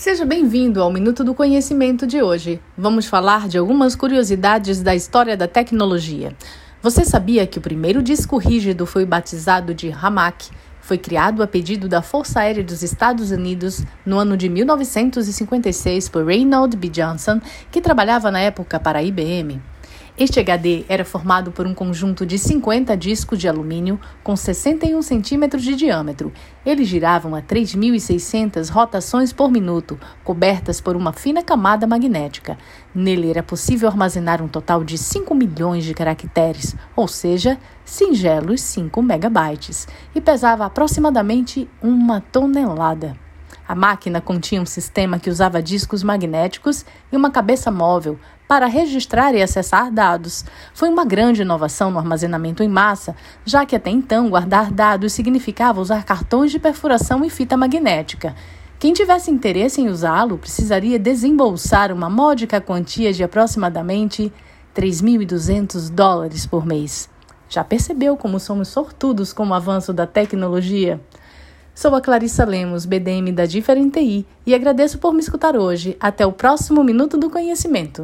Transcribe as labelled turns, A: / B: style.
A: Seja bem-vindo ao Minuto do Conhecimento de hoje. Vamos falar de algumas curiosidades da história da tecnologia. Você sabia que o primeiro disco rígido foi batizado de Hamac? Foi criado a pedido da Força Aérea dos Estados Unidos no ano de 1956 por Reynold B. Johnson, que trabalhava na época para a IBM. Este HD era formado por um conjunto de 50 discos de alumínio com 61 centímetros de diâmetro. Eles giravam a 3.600 rotações por minuto, cobertas por uma fina camada magnética. Nele era possível armazenar um total de 5 milhões de caracteres, ou seja, singelos 5 megabytes, e pesava aproximadamente uma tonelada. A máquina continha um sistema que usava discos magnéticos e uma cabeça móvel para registrar e acessar dados. Foi uma grande inovação no armazenamento em massa, já que até então guardar dados significava usar cartões de perfuração e fita magnética. Quem tivesse interesse em usá-lo precisaria desembolsar uma módica quantia de aproximadamente 3.200 dólares por mês. Já percebeu como somos sortudos com o avanço da tecnologia? Sou a Clarissa Lemos, BDM da Diferente TI, e agradeço por me escutar hoje. Até o próximo Minuto do Conhecimento.